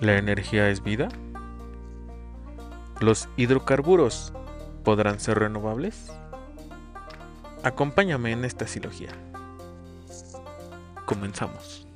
¿La energía es vida? ¿Los hidrocarburos podrán ser renovables? Acompáñame en esta silogía. Comenzamos.